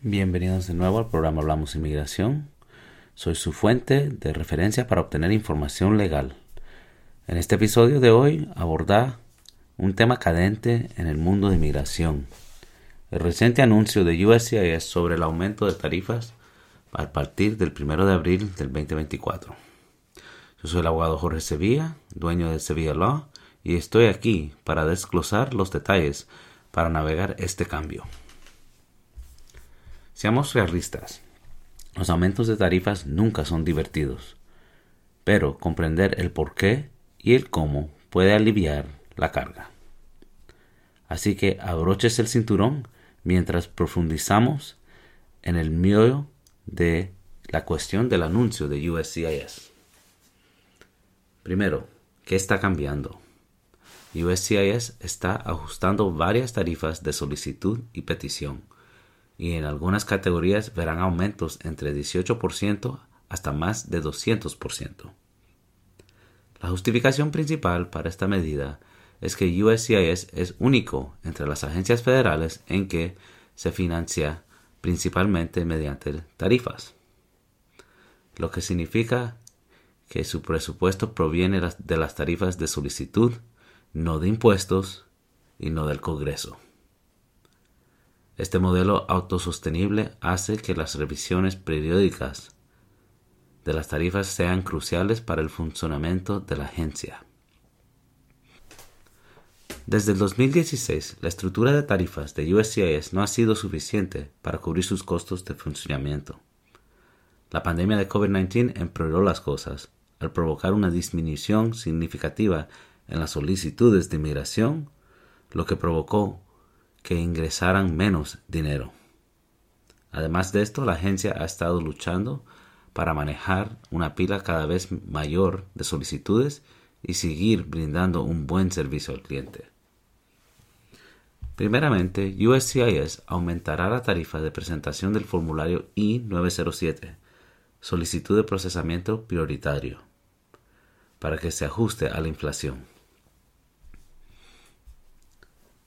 Bienvenidos de nuevo al programa Hablamos Inmigración. Soy su fuente de referencia para obtener información legal. En este episodio de hoy aborda un tema cadente en el mundo de inmigración. El reciente anuncio de USCIS sobre el aumento de tarifas a partir del 1 de abril del 2024. Yo soy el abogado Jorge Sevilla, dueño de Sevilla Law, y estoy aquí para desglosar los detalles para navegar este cambio. Seamos realistas. Los aumentos de tarifas nunca son divertidos, pero comprender el por qué y el cómo puede aliviar la carga. Así que abroches el cinturón mientras profundizamos en el meollo de la cuestión del anuncio de USCIS. Primero, ¿qué está cambiando? USCIS está ajustando varias tarifas de solicitud y petición y en algunas categorías verán aumentos entre 18% hasta más de 200%. La justificación principal para esta medida es que USCIS es único entre las agencias federales en que se financia principalmente mediante tarifas, lo que significa que su presupuesto proviene de las tarifas de solicitud, no de impuestos y no del Congreso. Este modelo autosostenible hace que las revisiones periódicas de las tarifas sean cruciales para el funcionamiento de la agencia. Desde el 2016, la estructura de tarifas de USCIS no ha sido suficiente para cubrir sus costos de funcionamiento. La pandemia de COVID-19 empeoró las cosas al provocar una disminución significativa en las solicitudes de inmigración, lo que provocó que ingresaran menos dinero. Además de esto, la agencia ha estado luchando para manejar una pila cada vez mayor de solicitudes y seguir brindando un buen servicio al cliente. Primeramente, USCIS aumentará la tarifa de presentación del formulario I-907, solicitud de procesamiento prioritario, para que se ajuste a la inflación.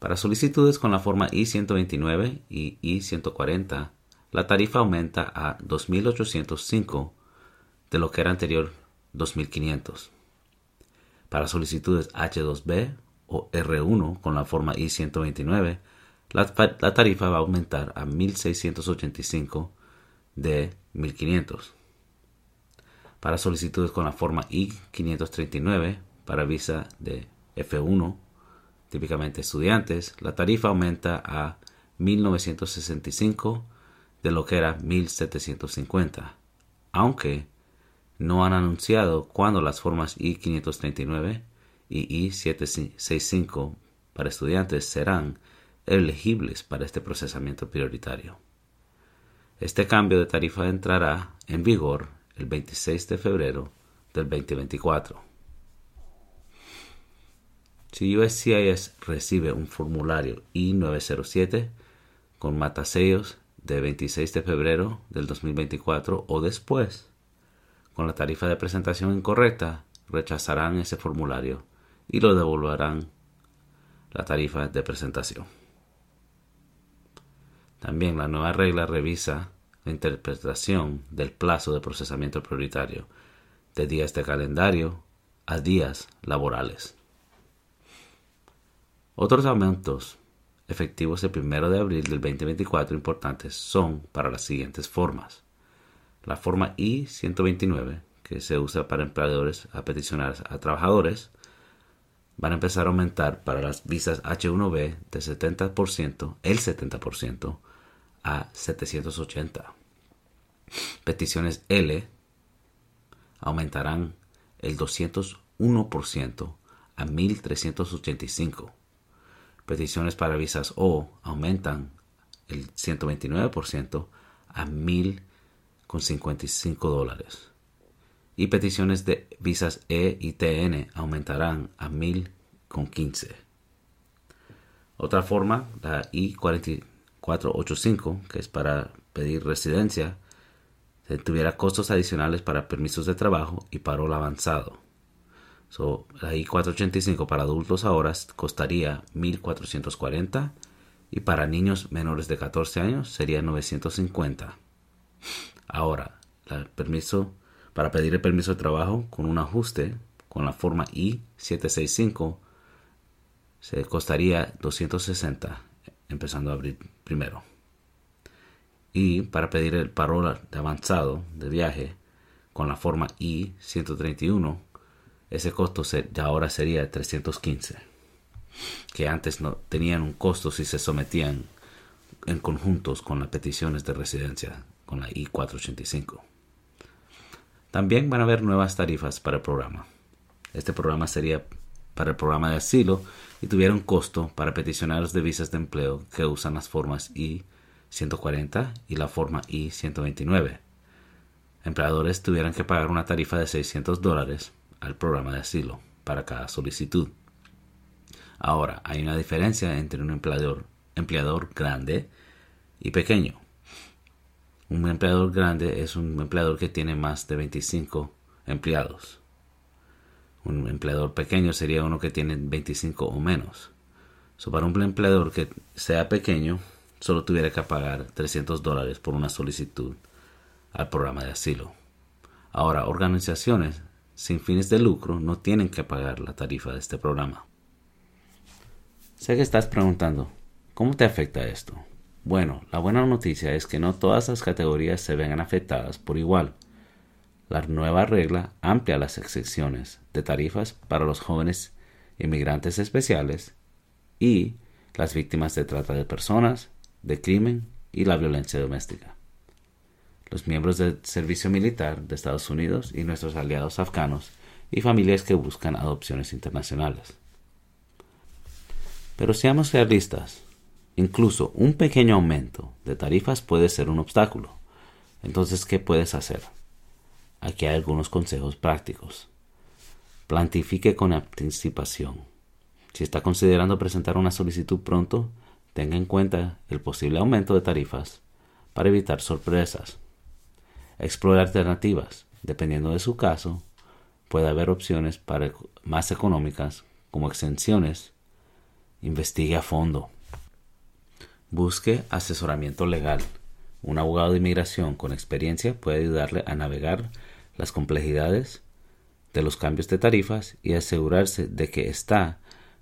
Para solicitudes con la forma I-129 y I-140, la tarifa aumenta a 2.805 de lo que era anterior 2.500. Para solicitudes H2B o R1 con la forma I-129, la, tarifa va a aumentar a 1.685 de 1.500. Para solicitudes con la forma I-539 para visa de F1 típicamente estudiantes, la tarifa aumenta a 1965 de lo que era 1750, aunque no han anunciado cuándo las formas I-539 y I-765 para estudiantes serán elegibles para este procesamiento prioritario. Este cambio de tarifa entrará en vigor el 26 de febrero del 2024. Si USCIS recibe un formulario I-907 con matasellos de 26 de febrero del 2024 o después, con la tarifa de presentación incorrecta, rechazarán ese formulario y lo devolverán la tarifa de presentación. También la nueva regla revisa la interpretación del plazo de procesamiento prioritario de días de calendario a días laborales. Otros aumentos efectivos el 1 de abril del 2024 importantes son para las siguientes formas. La forma I-129, que se usa para empleadores a peticionar a trabajadores, van a empezar a aumentar para las visas H1B de 70%, el 70% a 780. Peticiones L aumentarán el 201% a 1385 peticiones para visas O aumentan el 129% a 1.055 dólares. Y peticiones de visas E y TN aumentarán a 1.015. Otra forma, la I-4485, que es para pedir residencia, tuviera costos adicionales para permisos de trabajo y parol avanzado. So, la I-485 para adultos ahora costaría 1440 y para niños menores de 14 años sería 950. Ahora, permiso para pedir el permiso de trabajo con un ajuste con la forma I-765 se costaría 260, empezando a abrir primero. Y para pedir el parol de avanzado de viaje con la forma I-131, ese costo ya ahora sería 315, que antes no tenían un costo si se sometían en conjuntos con las peticiones de residencia con la I-485. También van a haber nuevas tarifas para el programa. Este programa sería para el programa de asilo y tuviera un costo para peticionarios de visas de empleo que usan las formas I-140 y la forma I-129. Empleadores tuvieran que pagar una tarifa de 600 dólares al programa de asilo para cada solicitud. Ahora, hay una diferencia entre un empleador, empleador grande y pequeño. Un empleador grande es un empleador que tiene más de 25 empleados. Un empleador pequeño sería uno que tiene 25 o menos. para un empleador que sea pequeño, solo tuviera que pagar 300 dólares por una solicitud al programa de asilo. Ahora, organizaciones sin fines de lucro no tienen que pagar la tarifa de este programa. Sé que estás preguntando, ¿cómo te afecta esto? Bueno, la buena noticia es que no todas las categorías se ven afectadas por igual. La nueva regla amplia las excepciones de tarifas para los jóvenes inmigrantes especiales y las víctimas de trata de personas, de crimen y la violencia doméstica. Los miembros del servicio militar de Estados Unidos y nuestros aliados afganos y familias que buscan adopciones internacionales. Pero seamos realistas, incluso un pequeño aumento de tarifas puede ser un obstáculo. Entonces, ¿qué puedes hacer? Aquí hay algunos consejos prácticos. Plantifique con anticipación. Si está considerando presentar una solicitud pronto, tenga en cuenta el posible aumento de tarifas para evitar sorpresas. Explore alternativas. Dependiendo de su caso, puede haber opciones para más económicas como exenciones. Investigue a fondo. Busque asesoramiento legal. Un abogado de inmigración con experiencia puede ayudarle a navegar las complejidades de los cambios de tarifas y asegurarse de que está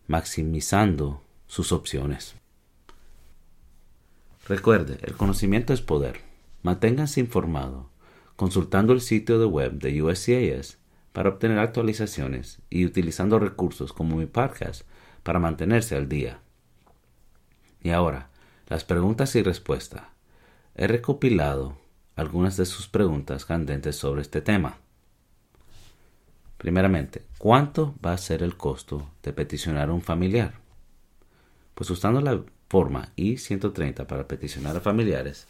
maximizando sus opciones. Recuerde, el conocimiento es poder. Manténgase informado consultando el sitio de web de USCIS para obtener actualizaciones y utilizando recursos como mi podcast para mantenerse al día. Y ahora, las preguntas y respuestas. He recopilado algunas de sus preguntas candentes sobre este tema. Primeramente, ¿cuánto va a ser el costo de peticionar a un familiar? Pues usando la forma I-130 para peticionar a familiares,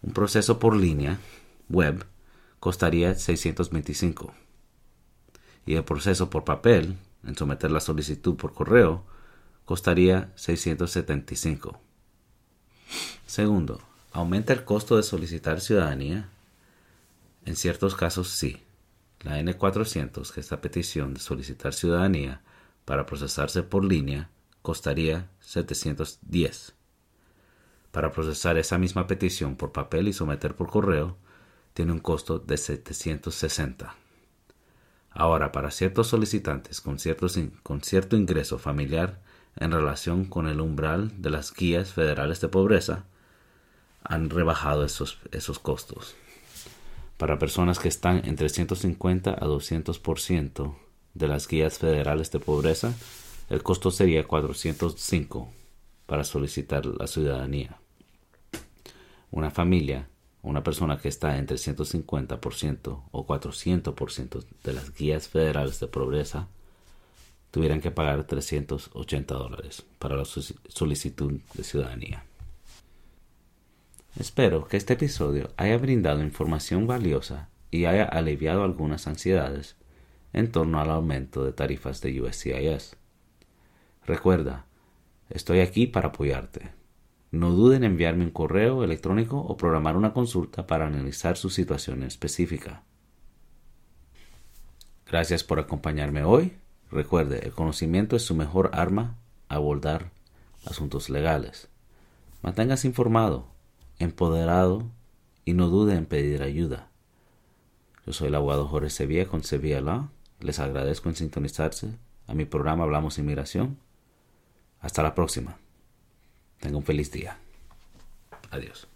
un proceso por línea web costaría 625 y el proceso por papel, en someter la solicitud por correo, costaría 675. Segundo, ¿aumenta el costo de solicitar ciudadanía? En ciertos casos sí. La N400, que esta petición de solicitar ciudadanía para procesarse por línea, costaría 710. Para procesar esa misma petición por papel y someter por correo, tiene un costo de 760. Ahora, para ciertos solicitantes con, cierto ingreso familiar en relación con el umbral de las guías federales de pobreza, han rebajado esos, esos costos para personas que están entre 150 a 200% de las guías federales de pobreza, el costo sería 405 para solicitar la ciudadanía. Una familia, una persona que está entre 150% o 400% de las guías federales de pobreza, tuvieran que pagar 380 dólares para la solicitud de ciudadanía. Espero que este episodio haya brindado información valiosa y haya aliviado algunas ansiedades en torno al aumento de tarifas de USCIS. Recuerda, estoy aquí para apoyarte. No duden en enviarme un correo electrónico o programar una consulta para analizar su situación específica. Gracias por acompañarme hoy. Recuerde, el conocimiento es su mejor arma a abordar asuntos legales. Manténgase informado, empoderado y no dude en pedir ayuda. Yo soy el abogado Jorge Sevilla con Sevilla Law. Les agradezco en sintonizarse a mi programa Hablamos Inmigración. Hasta la próxima. Tenga un feliz día. Adiós.